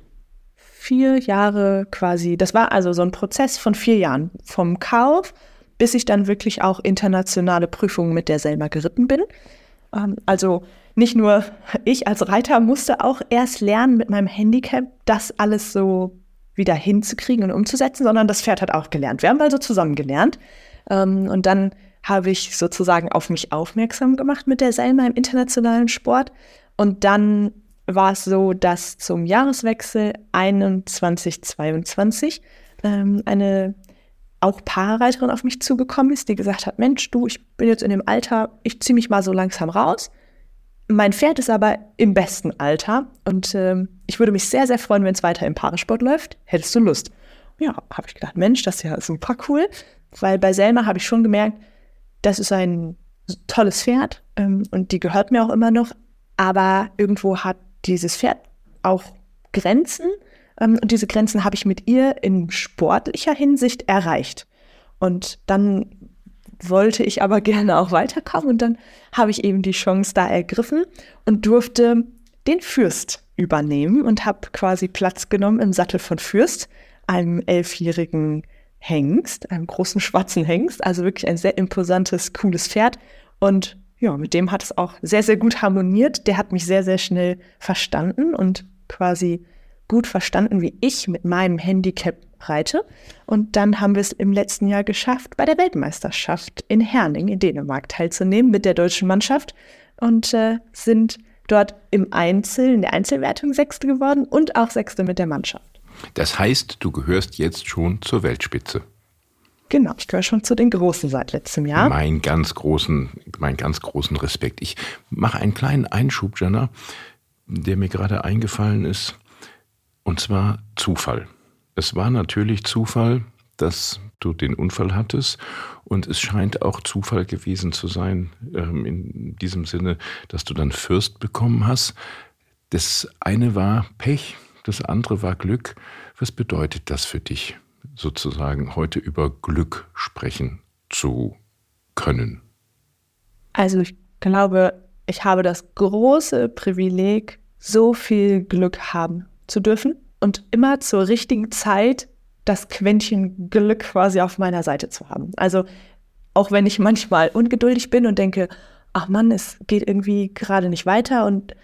vier Jahre quasi, das war also so ein Prozess von vier Jahren vom Kauf, bis ich dann wirklich auch internationale Prüfungen mit der Selma geritten bin. Ähm, also nicht nur (laughs) ich als Reiter musste auch erst lernen mit meinem Handicap, das alles so wieder hinzukriegen und umzusetzen, sondern das Pferd hat auch gelernt. Wir haben also zusammen gelernt. Ähm, und dann habe ich sozusagen auf mich aufmerksam gemacht mit der Selma im internationalen Sport. Und dann war es so, dass zum Jahreswechsel 21-22 ähm, eine auch Paarreiterin auf mich zugekommen ist, die gesagt hat, Mensch, du, ich bin jetzt in dem Alter, ich ziehe mich mal so langsam raus. Mein Pferd ist aber im besten Alter und ähm, ich würde mich sehr, sehr freuen, wenn es weiter im Paaresport läuft. Hättest du Lust? Ja, habe ich gedacht, Mensch, das ist ja super cool, weil bei Selma habe ich schon gemerkt, das ist ein tolles Pferd ähm, und die gehört mir auch immer noch, aber irgendwo hat dieses Pferd auch Grenzen. Ähm, und diese Grenzen habe ich mit ihr in sportlicher Hinsicht erreicht. Und dann wollte ich aber (laughs) gerne auch weiterkommen. Und dann habe ich eben die Chance da ergriffen und durfte den Fürst übernehmen und habe quasi Platz genommen im Sattel von Fürst, einem elfjährigen Hengst, einem großen schwarzen Hengst. Also wirklich ein sehr imposantes, cooles Pferd. Und ja, mit dem hat es auch sehr, sehr gut harmoniert. Der hat mich sehr, sehr schnell verstanden und quasi gut verstanden, wie ich mit meinem Handicap reite. Und dann haben wir es im letzten Jahr geschafft, bei der Weltmeisterschaft in Herning in Dänemark teilzunehmen mit der deutschen Mannschaft und äh, sind dort im Einzel, in der Einzelwertung Sechste geworden und auch Sechste mit der Mannschaft. Das heißt, du gehörst jetzt schon zur Weltspitze. Genau, ich gehöre schon zu den Großen seit letztem Jahr. Mein ganz großen, mein ganz großen Respekt. Ich mache einen kleinen Einschub, Jenna, der mir gerade eingefallen ist. Und zwar Zufall. Es war natürlich Zufall, dass du den Unfall hattest. Und es scheint auch Zufall gewesen zu sein, ähm, in diesem Sinne, dass du dann Fürst bekommen hast. Das eine war Pech, das andere war Glück. Was bedeutet das für dich? Sozusagen heute über Glück sprechen zu können? Also ich glaube, ich habe das große Privileg, so viel Glück haben zu dürfen und immer zur richtigen Zeit das Quäntchen Glück quasi auf meiner Seite zu haben. Also auch wenn ich manchmal ungeduldig bin und denke, ach Mann, es geht irgendwie gerade nicht weiter und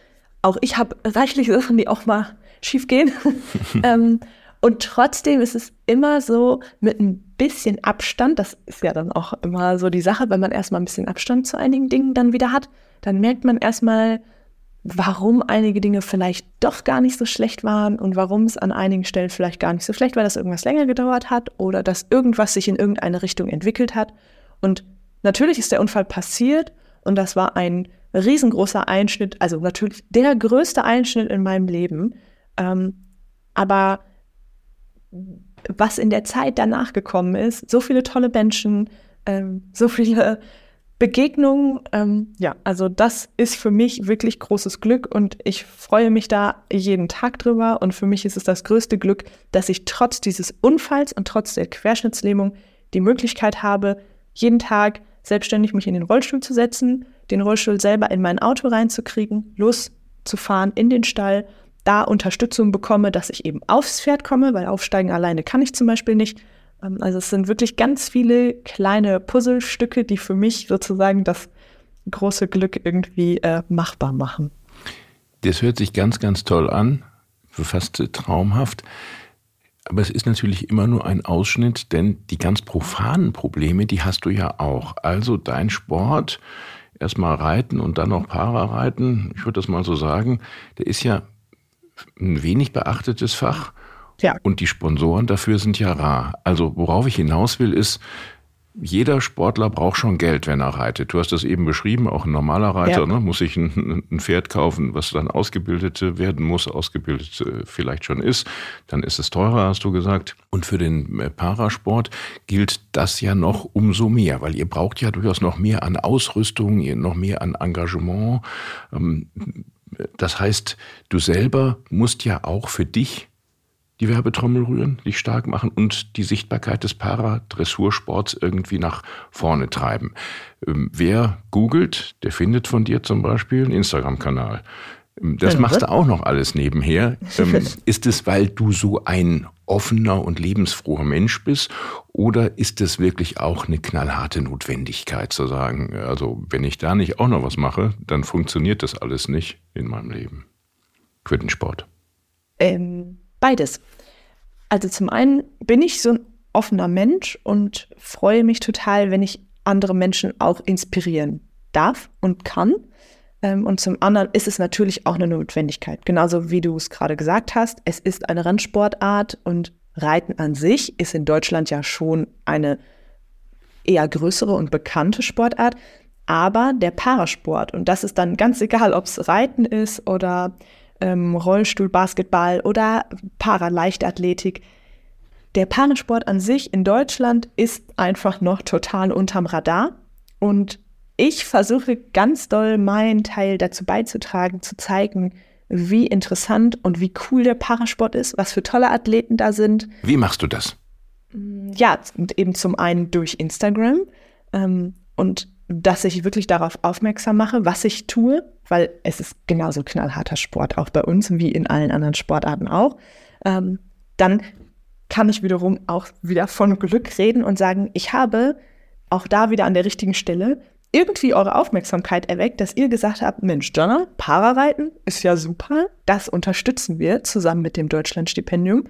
auch ich habe reichlich Sachen, die auch mal schief gehen. (laughs) ähm, und trotzdem ist es immer so mit ein bisschen Abstand, das ist ja dann auch immer so die Sache, wenn man erstmal ein bisschen Abstand zu einigen Dingen dann wieder hat, dann merkt man erstmal, warum einige Dinge vielleicht doch gar nicht so schlecht waren und warum es an einigen Stellen vielleicht gar nicht so schlecht war, dass irgendwas länger gedauert hat oder dass irgendwas sich in irgendeine Richtung entwickelt hat. Und natürlich ist der Unfall passiert und das war ein riesengroßer Einschnitt, also natürlich der größte Einschnitt in meinem Leben. Ähm, Aber was in der Zeit danach gekommen ist, so viele tolle Menschen, ähm, so viele Begegnungen, ähm, ja, also das ist für mich wirklich großes Glück und ich freue mich da jeden Tag drüber. Und für mich ist es das größte Glück, dass ich trotz dieses Unfalls und trotz der Querschnittslähmung die Möglichkeit habe, jeden Tag selbstständig mich in den Rollstuhl zu setzen, den Rollstuhl selber in mein Auto reinzukriegen, loszufahren in den Stall, da Unterstützung bekomme, dass ich eben aufs Pferd komme, weil aufsteigen alleine kann ich zum Beispiel nicht. Ähm, also es sind wirklich ganz viele kleine Puzzlestücke, die für mich sozusagen das große Glück irgendwie äh, machbar machen. Das hört sich ganz, ganz toll an, fast traumhaft. Aber es ist natürlich immer nur ein Ausschnitt, denn die ganz profanen Probleme, die hast du ja auch. Also dein Sport, erstmal reiten und dann noch Parareiten, ich würde das mal so sagen, der ist ja ein wenig beachtetes Fach. Ja. Und die Sponsoren dafür sind ja rar. Also worauf ich hinaus will, ist, jeder Sportler braucht schon Geld, wenn er reitet. Du hast das eben beschrieben, auch ein normaler Reiter ja. ne, muss sich ein, ein, Pferd kaufen, was dann ausgebildet werden muss, ausgebildet äh, vielleicht schon ist. Dann ist es teurer, hast du gesagt. Und für den äh, Parasport gilt das ja noch umso mehr, weil ihr braucht ja durchaus noch mehr an Ausrüstung, noch mehr an Engagement. Das heißt, du selber musst ja auch für dich die Werbetrommel rühren, dich stark machen und die Sichtbarkeit des Paradressursports irgendwie nach vorne treiben. Ähm, wer googelt, der findet von dir zum Beispiel einen Instagram-Kanal. Das machst du auch noch alles nebenher. (laughs) Ähm, ist es, weil du so ein offener und lebensfroher Mensch bist? Oder ist es wirklich auch eine knallharte Notwendigkeit zu sagen, also wenn ich da nicht auch noch was mache, dann funktioniert das alles nicht in meinem Leben? Quittensport. Ähm, Beides. Also zum einen bin ich so ein offener Mensch und freue mich total, wenn ich andere Menschen auch inspirieren darf und kann. Ähm, und zum anderen ist es natürlich auch eine Notwendigkeit. Genauso wie du es gerade gesagt hast, es ist eine Rennsportart und Reiten an sich ist in Deutschland ja schon eine eher größere und bekannte Sportart. Aber der Parasport, und das ist dann ganz egal, ob es Reiten ist oder ähm, Rollstuhl, Basketball oder Paraleichtathletik. Der Parasport an sich in Deutschland ist einfach noch total unterm Radar. Und ich versuche ganz doll meinen Teil dazu beizutragen, zu zeigen, wie interessant und wie cool der Parasport ist, was für tolle Athleten da sind. Wie machst du das? Ja, eben zum einen durch Instagram ähm, und dass ich wirklich darauf aufmerksam mache, was ich tue, weil es ist genauso knallharter Sport, auch bei uns wie in allen anderen Sportarten auch. Ähm, dann kann ich wiederum auch wieder von Glück reden und sagen, ich habe auch da wieder an der richtigen Stelle irgendwie eure Aufmerksamkeit erweckt, dass ihr gesagt habt, Mensch, Jonna, Parareiten ist ja super, das unterstützen wir zusammen mit dem Deutschlandstipendium.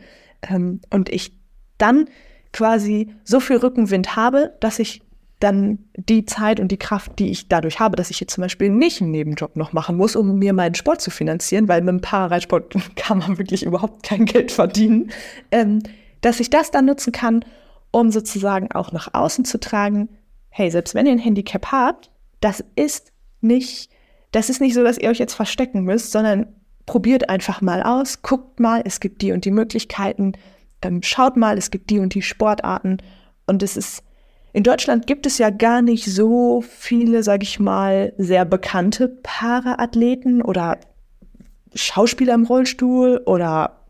Ähm, und ich dann quasi so viel Rückenwind habe, dass ich dann die Zeit und die Kraft, die ich dadurch habe, dass ich jetzt zum Beispiel nicht einen Nebenjob noch machen muss, um mir meinen Sport zu finanzieren, weil mit dem Parareitsport (laughs) kann man wirklich überhaupt kein Geld verdienen, ähm, dass ich das dann nutzen kann, um sozusagen auch nach außen zu tragen, hey, selbst wenn ihr ein Handicap habt, das ist nicht, das ist nicht so, dass ihr euch jetzt verstecken müsst, sondern probiert einfach mal aus, guckt mal, es gibt die und die Möglichkeiten, ähm, schaut mal, es gibt die und die Sportarten. Und es ist in Deutschland gibt es ja gar nicht so viele, sag ich mal, sehr bekannte Paraathleten oder Schauspieler im Rollstuhl oder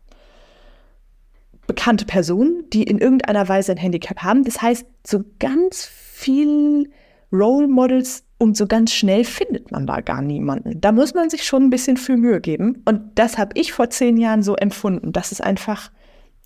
bekannte Personen, die in irgendeiner Weise ein Handicap haben. Das heißt, so ganz viel Role Models und so ganz schnell findet man da gar niemanden. Da muss man sich schon ein bisschen viel Mühe geben. Und das habe ich vor zehn Jahren so empfunden, dass es einfach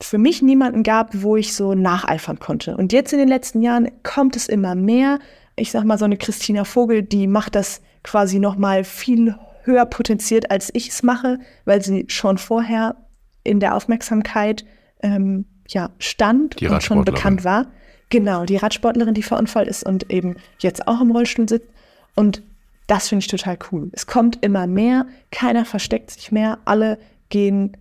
für mich niemanden gab, wo ich so nacheifern konnte. Und jetzt in den letzten Jahren kommt es immer mehr. Ich sag mal, so eine Christina Vogel, die macht das quasi noch mal viel höher potenziert, als ich es mache, weil sie schon vorher in der Aufmerksamkeit ähm, ja, stand und schon bekannt war. Genau, die Radsportlerin, die verunfallt ist und eben jetzt auch im Rollstuhl sitzt. Und das finde ich total cool. Es kommt immer mehr, keiner versteckt sich mehr, alle gehen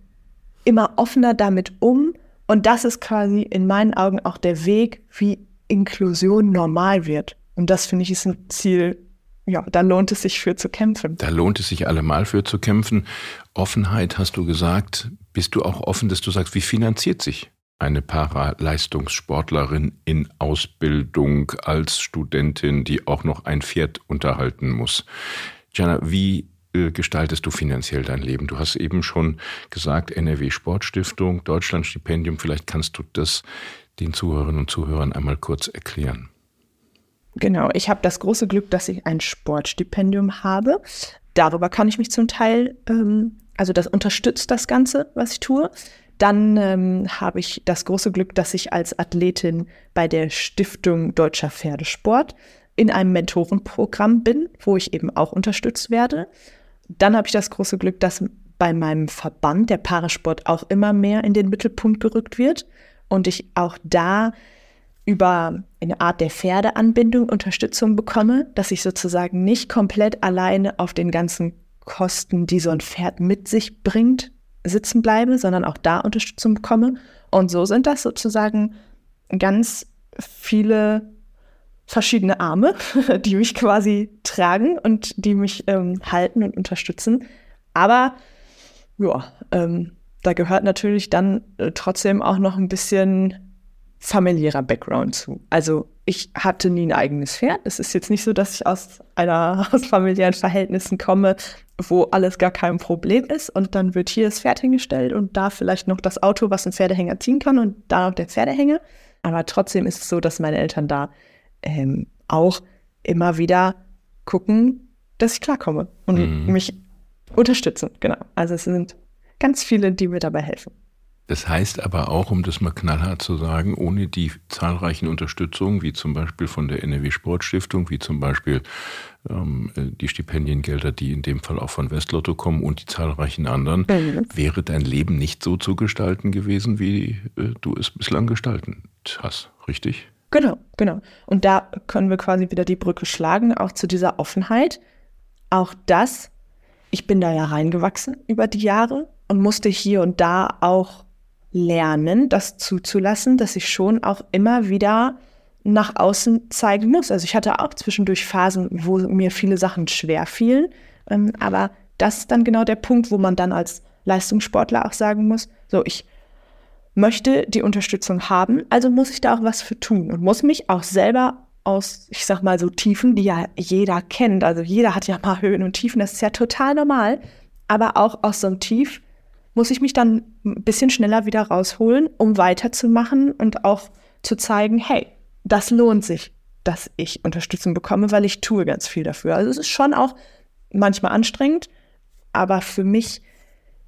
immer offener damit um. Und das ist quasi in meinen Augen auch der Weg, wie Inklusion normal wird. Und das finde ich ist ein Ziel, ja, da lohnt es sich für zu kämpfen. Da lohnt es sich allemal für zu kämpfen. Offenheit hast du gesagt. Bist du auch offen, dass du sagst, wie finanziert sich eine Paraleistungssportlerin in Ausbildung als Studentin, die auch noch ein Pferd unterhalten muss? Jana, wie äh, gestaltest du finanziell dein Leben? Du hast eben schon gesagt, NRW Sportstiftung, Deutschlandstipendium. Vielleicht kannst du das den Zuhörerinnen und Zuhörern einmal kurz erklären. Genau, ich habe das große Glück, dass ich ein Sportstipendium habe. Darüber kann ich mich zum Teil, ähm, also das unterstützt das Ganze, was ich tue. Dann ähm, habe ich das große Glück, dass ich als Athletin bei der Stiftung Deutscher Pferdesport in einem Mentorenprogramm bin, wo ich eben auch unterstützt werde. Dann habe ich das große Glück, dass bei meinem Verband der Parasport auch immer mehr in den Mittelpunkt gerückt wird und ich auch da über eine Art der Pferdeanbindung Unterstützung bekomme, dass ich sozusagen nicht komplett alleine auf den ganzen Kosten, die so ein Pferd mit sich bringt, sitzen bleibe, sondern auch da Unterstützung bekomme. Und so sind das sozusagen ganz viele verschiedene Arme, (laughs) die mich quasi tragen und die mich ähm, halten und unterstützen. Aber ja, ähm, da gehört natürlich dann äh, trotzdem auch noch ein bisschen familiärer Background zu. Also ich hatte nie ein eigenes Pferd. Es ist jetzt nicht so, dass ich aus einer (laughs) aus familiären Verhältnissen komme, wo alles gar kein Problem ist und dann wird hier das Pferd hingestellt und da vielleicht noch das Auto, was ein Pferdehänger ziehen kann und da noch der Pferdehänger. Aber trotzdem ist es so, dass meine Eltern da ähm, auch immer wieder gucken, dass ich klarkomme und mhm. mich unterstützen. Genau. Also es sind ganz viele, die mir dabei helfen. Das heißt aber auch, um das mal knallhart zu sagen, ohne die zahlreichen Unterstützungen, wie zum Beispiel von der NRW Sportstiftung, wie zum Beispiel ähm, die Stipendiengelder, die in dem Fall auch von Westlotto kommen und die zahlreichen anderen, mhm. wäre dein Leben nicht so zu gestalten gewesen, wie äh, du es bislang gestaltet hast, richtig? Genau, genau. Und da können wir quasi wieder die Brücke schlagen, auch zu dieser Offenheit. Auch das, ich bin da ja reingewachsen über die Jahre und musste hier und da auch lernen, das zuzulassen, dass ich schon auch immer wieder nach außen zeigen muss. Also ich hatte auch zwischendurch Phasen, wo mir viele Sachen schwer fielen, ähm, aber das ist dann genau der Punkt, wo man dann als Leistungssportler auch sagen muss, so ich möchte die Unterstützung haben, also muss ich da auch was für tun und muss mich auch selber aus, ich sag mal so Tiefen, die ja jeder kennt, also jeder hat ja mal Höhen und Tiefen, das ist ja total normal, aber auch aus so einem Tief muss ich mich dann ein bisschen schneller wieder rausholen, um weiterzumachen und auch zu zeigen, hey, das lohnt sich, dass ich Unterstützung bekomme, weil ich tue ganz viel dafür. Also es ist schon auch manchmal anstrengend, aber für mich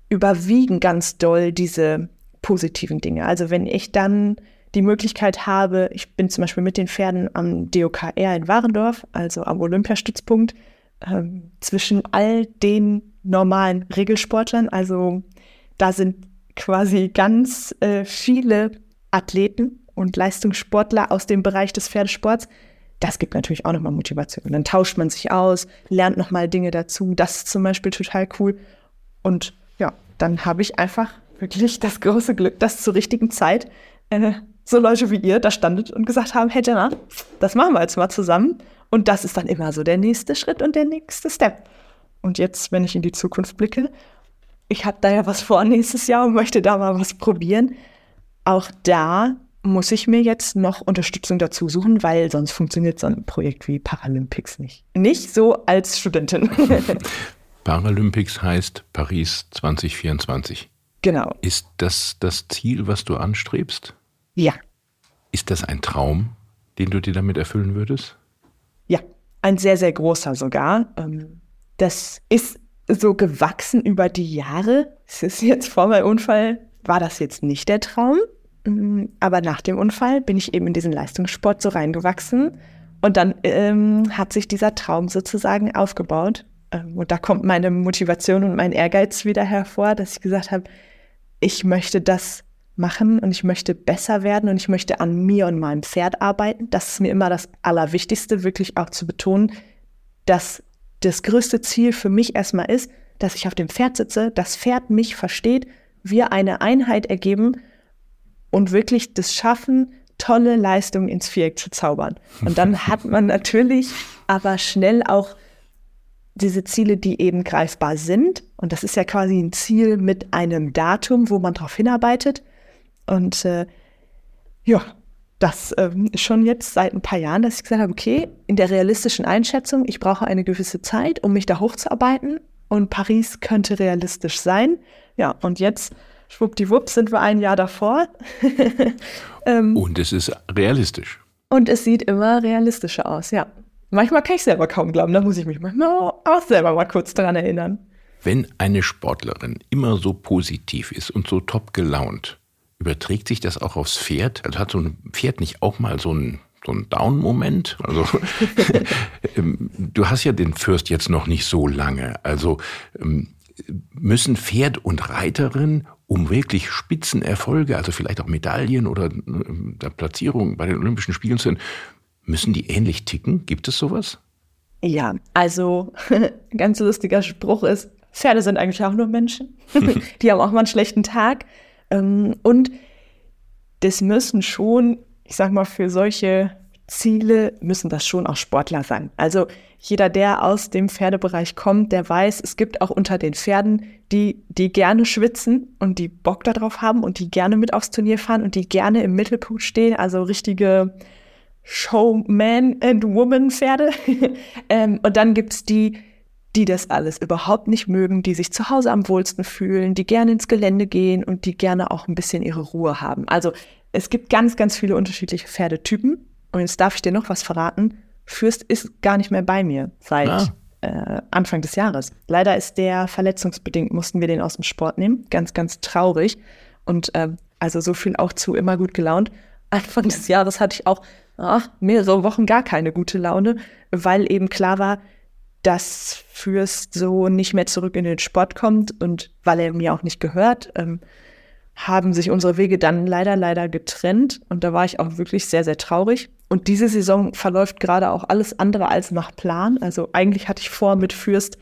überwiegen ganz doll diese positiven Dinge. Also wenn ich dann die Möglichkeit habe, ich bin zum Beispiel mit den Pferden am DOKR in Warendorf, also am Olympiastützpunkt, ähm, zwischen all den normalen Regelsportlern, also da sind quasi ganz äh, viele Athleten und Leistungssportler aus dem Bereich des Pferdesports. Das gibt natürlich auch nochmal Motivation. Dann tauscht man sich aus, lernt nochmal Dinge dazu. Das ist zum Beispiel total cool. Und ja, dann habe ich einfach wirklich das große Glück, dass zur richtigen Zeit äh, so Leute wie ihr da standet und gesagt haben, hey Jenna, das machen wir jetzt mal zusammen. Und das ist dann immer so der nächste Schritt und der nächste Step. Und jetzt, wenn ich in die Zukunft blicke ich habe da ja was vor nächstes Jahr und möchte da mal was probieren. Auch da muss ich mir jetzt noch Unterstützung dazu suchen, weil sonst funktioniert so ein Projekt wie Paralympics nicht. Nicht so als Studentin. (laughs) Paralympics heißt Paris 2024. Genau. Ist das das Ziel, was du anstrebst? Ja. Ist das ein Traum, den du dir damit erfüllen würdest? Ja, ein sehr, sehr großer sogar. Ähm, das ist so gewachsen über die Jahre. Es ist jetzt vor meinem Unfall, war das jetzt nicht der Traum. Mm, aber nach dem Unfall bin ich eben in diesen Leistungssport so reingewachsen. Und dann ähm, hat sich dieser Traum sozusagen aufgebaut. Ähm, und da kommt meine Motivation und mein Ehrgeiz wieder hervor, dass ich gesagt habe, ich möchte das machen und ich möchte besser werden und ich möchte an mir und meinem Pferd arbeiten. Das ist mir immer das Allerwichtigste, wirklich auch zu betonen, dass das größte Ziel für mich erstmal ist, dass ich auf dem Pferd sitze, das Pferd mich versteht, wir eine Einheit ergeben und wirklich das schaffen, tolle Leistungen ins Viereck zu zaubern. Und dann (laughs) hat man natürlich aber schnell auch diese Ziele, die eben greifbar sind. Und das ist ja quasi ein Ziel mit einem Datum, wo man darauf hinarbeitet. Und äh, ja, das ähm, ist schon jetzt seit ein paar Jahren, dass ich gesagt habe, okay, in der realistischen Einschätzung, ich brauche eine gewisse Zeit, um mich da hochzuarbeiten. Und Paris könnte realistisch sein. Ja, und jetzt, schwuppdiwupp, sind wir ein Jahr davor. (laughs) ähm, und es ist realistisch. Und es sieht immer realistischer aus, ja. Manchmal kann ich selber kaum glauben, da muss ich mich manchmal auch selber mal kurz daran erinnern. Wenn eine Sportlerin immer so positiv ist und so top gelaunt, überträgt sich das auch aufs Pferd? Also hat so ein Pferd nicht auch mal so ein so ein Down-Moment. Also (laughs) ähm, du hast ja den Fürst jetzt noch nicht so lange. Also ähm, müssen Pferd und Reiterin, um wirklich Spitzenerfolge, also vielleicht auch Medaillen oder äh, Platzierung bei den Olympischen Spielen zu sehen, Müssen die ähnlich ticken? Gibt es sowas? Ja, also (laughs) ganz lustiger Spruch ist, Pferde sind eigentlich auch nur Menschen. (laughs) die haben auch mal einen schlechten Tag. Ähm, und das müssen schon, ich sag mal, für solche Ziele müssen das schon auch Sportler sein. Also jeder, der aus dem Pferdebereich kommt, der weiß, es gibt auch unter den Pferden die, die gerne schwitzen und die Bock darauf haben und die gerne mit aufs Turnier fahren und die gerne im Mittelpunkt stehen. Also richtige Showman and Woman Pferde. (laughs) ähm, und dann gibt's die, die das alles überhaupt nicht mögen, die sich zu Hause am wohlsten fühlen, die gerne ins Gelände gehen und die gerne auch ein bisschen ihre Ruhe haben. Also es gibt ganz, ganz viele unterschiedliche Pferdetypen. Und jetzt darf ich dir noch was verraten. Fürst ist gar nicht mehr bei mir seit ah. äh, Anfang des Jahres. Leider ist der verletzungsbedingt, mussten wir den aus dem Sport nehmen. Ganz, ganz traurig. Und äh, also so viel auch zu immer gut gelaunt. (laughs) Anfang des Jahres hatte ich auch ach, mehrere Wochen gar keine gute Laune, weil eben klar war, dass Fürst so nicht mehr zurück in den Sport kommt und weil er mir auch nicht gehört, ähm, haben sich unsere Wege dann leider, leider getrennt. Und da war ich auch wirklich sehr, sehr traurig. Und diese Saison verläuft gerade auch alles andere als nach Plan. Also eigentlich hatte ich vor, mit Fürst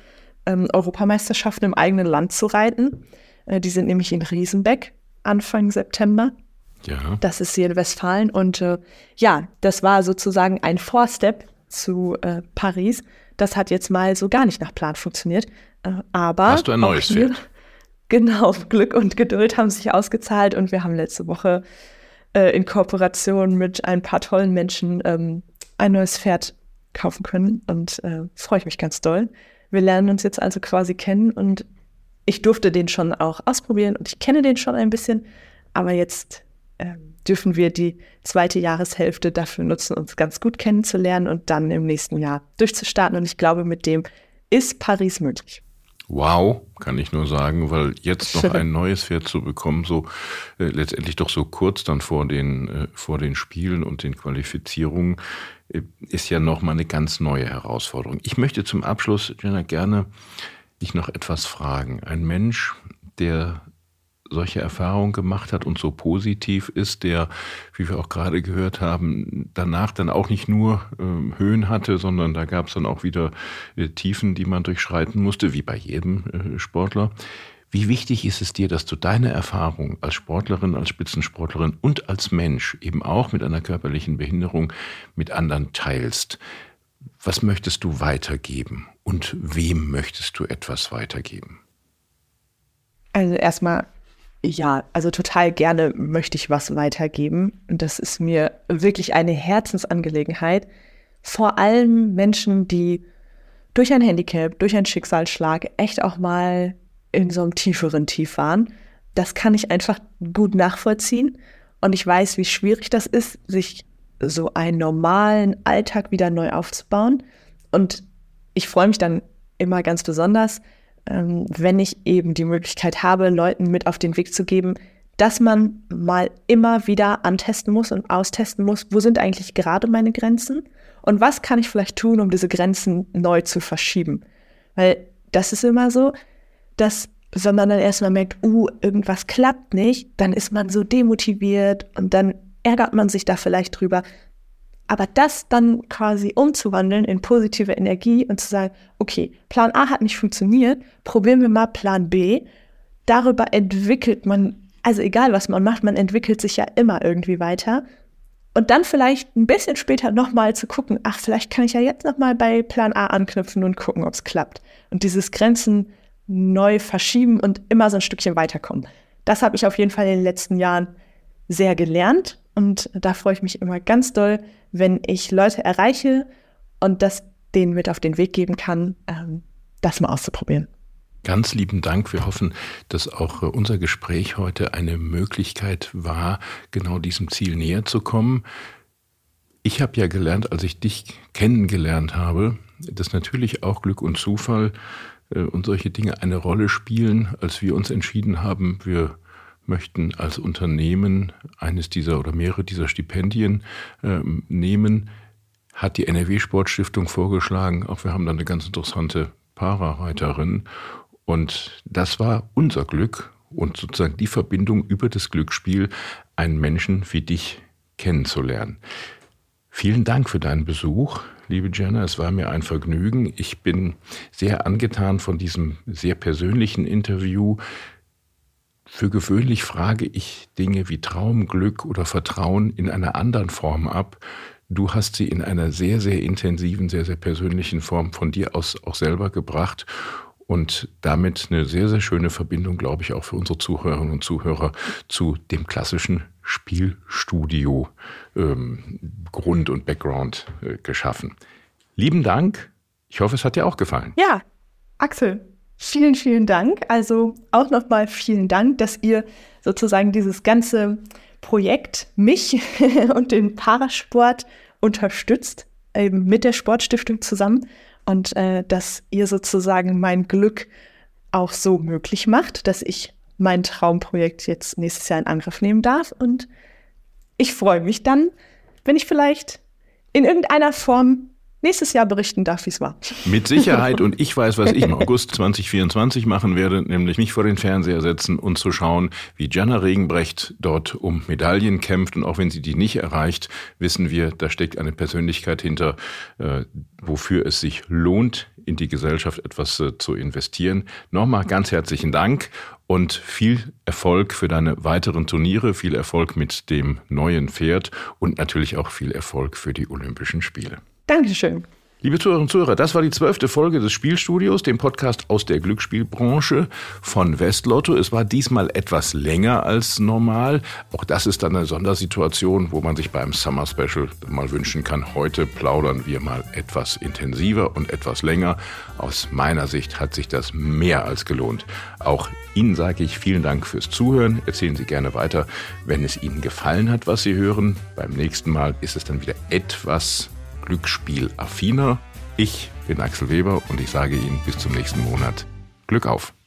ähm, Europameisterschaften im eigenen Land zu reiten. Äh, die sind nämlich in Riesenbeck Anfang September. Ja. Das ist hier in Westfalen. Und äh, ja, das war sozusagen ein Vorstep zu äh, Paris. Das hat jetzt mal so gar nicht nach Plan funktioniert. Äh, aber. Hast du ein neues hier, Pferd? (laughs) Genau, Glück und Geduld haben sich ausgezahlt und wir haben letzte Woche äh, in Kooperation mit ein paar tollen Menschen ähm, ein neues Pferd kaufen können und äh, freue ich mich ganz doll. Wir lernen uns jetzt also quasi kennen und ich durfte den schon auch ausprobieren und ich kenne den schon ein bisschen, aber jetzt ähm, dürfen wir die zweite Jahreshälfte dafür nutzen, uns ganz gut kennenzulernen und dann im nächsten Jahr durchzustarten. Und ich glaube, mit dem ist Paris möglich. Wow, kann ich nur sagen, weil jetzt noch (laughs) ein neues Pferd zu bekommen, so äh, letztendlich doch so kurz dann vor den äh, vor den Spielen und den Qualifizierungen, äh, ist ja noch mal eine ganz neue Herausforderung. Ich möchte zum Abschluss Jenna gerne dich noch etwas fragen. Ein Mensch, der solche Erfahrungen gemacht hat und so positiv ist, der, wie wir auch gerade gehört haben, danach dann auch nicht nur äh, Höhen hatte, sondern da gab es dann auch wieder äh, Tiefen, die man durchschreiten musste, wie bei jedem äh, Sportler. Wie wichtig ist es dir, dass du deine Erfahrung als Sportlerin, als Spitzensportlerin und als Mensch eben auch mit einer körperlichen Behinderung mit anderen teilst? Was möchtest du weitergeben und wem möchtest du etwas weitergeben? Also erstmal ja, also total gerne möchte ich was weitergeben. Und das ist mir wirklich eine Herzensangelegenheit. Vor allem Menschen, die durch ein Handicap, durch einen Schicksalsschlag echt auch mal in so einem tieferen Tief waren. Das kann ich einfach gut nachvollziehen. Und ich weiß, wie schwierig das ist, sich so einen normalen Alltag wieder neu aufzubauen. Und ich freue mich dann immer ganz besonders, ähm, wenn ich eben die Möglichkeit habe, Leuten mit auf den Weg zu geben, dass man mal immer wieder antesten muss und austesten muss, wo sind eigentlich gerade meine Grenzen und was kann ich vielleicht tun, um diese Grenzen neu zu verschieben. Weil das ist immer so, dass wenn man dann erstmal merkt, uh, irgendwas klappt nicht, dann ist man so demotiviert und dann ärgert man sich da vielleicht drüber. Aber das dann quasi umzuwandeln in positive Energie und zu sagen, okay, Plan A hat nicht funktioniert, probieren wir mal Plan B. Darüber entwickelt man, also egal was man macht, man entwickelt sich ja immer irgendwie weiter. Und dann vielleicht ein bisschen später nochmal zu gucken, ach, vielleicht kann ich ja jetzt nochmal bei Plan A anknüpfen und gucken, ob es klappt. Und dieses Grenzen neu verschieben und immer so ein Stückchen weiterkommen. Das habe ich auf jeden Fall in den letzten Jahren sehr gelernt. Und da freue ich mich immer ganz doll, wenn ich Leute erreiche und das denen mit auf den Weg geben kann, ähm, das mal auszuprobieren. Ganz lieben Dank. Wir hoffen, dass auch äh, unser Gespräch heute eine Möglichkeit war, genau diesem Ziel näher zu kommen. Ich habe ja gelernt, als ich dich kennengelernt habe, dass natürlich auch Glück und Zufall äh, und solche Dinge eine Rolle spielen, als wir uns entschieden haben, wir möchten als Unternehmen eines dieser oder mehrere dieser Stipendien äh, nehmen, hat die NRW Sportstiftung vorgeschlagen. Auch wir haben da eine ganz interessante Parareiterin. Und das war unser Glück und sozusagen die Verbindung über das Glücksspiel, einen Menschen wie dich kennenzulernen. Vielen Dank für deinen Besuch, liebe Jenna. Es war mir ein Vergnügen. Ich bin sehr angetan von diesem sehr persönlichen Interview. Für gewöhnlich frage ich Dinge wie Traum, Glück oder Vertrauen in einer anderen Form ab. Du hast sie in einer sehr, sehr intensiven, sehr, sehr persönlichen Form von dir aus auch selber gebracht und damit eine sehr, sehr schöne Verbindung, glaube ich, auch für unsere Zuhörerinnen und Zuhörer zu dem klassischen Spielstudio ähm, Grund und Background äh, geschaffen. Lieben Dank. Ich hoffe, es hat dir auch gefallen. Ja, Axel, vielen, vielen Dank. Also auch nochmal vielen Dank, dass ihr sozusagen dieses ganze Projekt, mich (laughs) und den Parasport unterstützt, eben mit der Sportstiftung zusammen und äh, dass ihr sozusagen mein Glück auch so möglich macht, dass ich mein Traumprojekt jetzt nächstes Jahr in Angriff nehmen darf. Und ich freue mich dann, wenn ich vielleicht in irgendeiner Form nächstes Jahr berichten darf, wie es war. Mit Sicherheit. (laughs) Und ich weiß, was ich im August 2024 machen werde, nämlich mich vor den Fernseher setzen und zu schauen, wie Jana Regenbrecht dort um Medaillen kämpft. Und auch wenn sie die nicht erreicht, wissen wir, da steckt eine Persönlichkeit hinter, äh, wofür es sich lohnt, in die Gesellschaft etwas äh, zu investieren. Nochmal ganz herzlichen Dank und viel Erfolg für deine weiteren Turniere, viel Erfolg mit dem neuen Pferd und natürlich auch viel Erfolg für die Olympischen Spiele. Dankeschön. Liebe Zuhörerinnen und Zuhörer, das war die zwölfte Folge des Spielstudios, dem Podcast aus der Glücksspielbranche von Westlotto. Es war diesmal etwas länger als normal. Auch das ist dann eine Sondersituation, wo man sich beim Summer Special mal wünschen kann. Heute plaudern wir mal etwas intensiver und etwas länger. Aus meiner Sicht hat sich das mehr als gelohnt. Auch Ihnen sage ich vielen Dank fürs Zuhören. Erzählen Sie gerne weiter, wenn es Ihnen gefallen hat, was Sie hören. Beim nächsten Mal ist es dann wieder etwas Glücksspiel affiner. Ich bin Axel Weber und ich sage Ihnen bis zum nächsten Monat. Glück auf!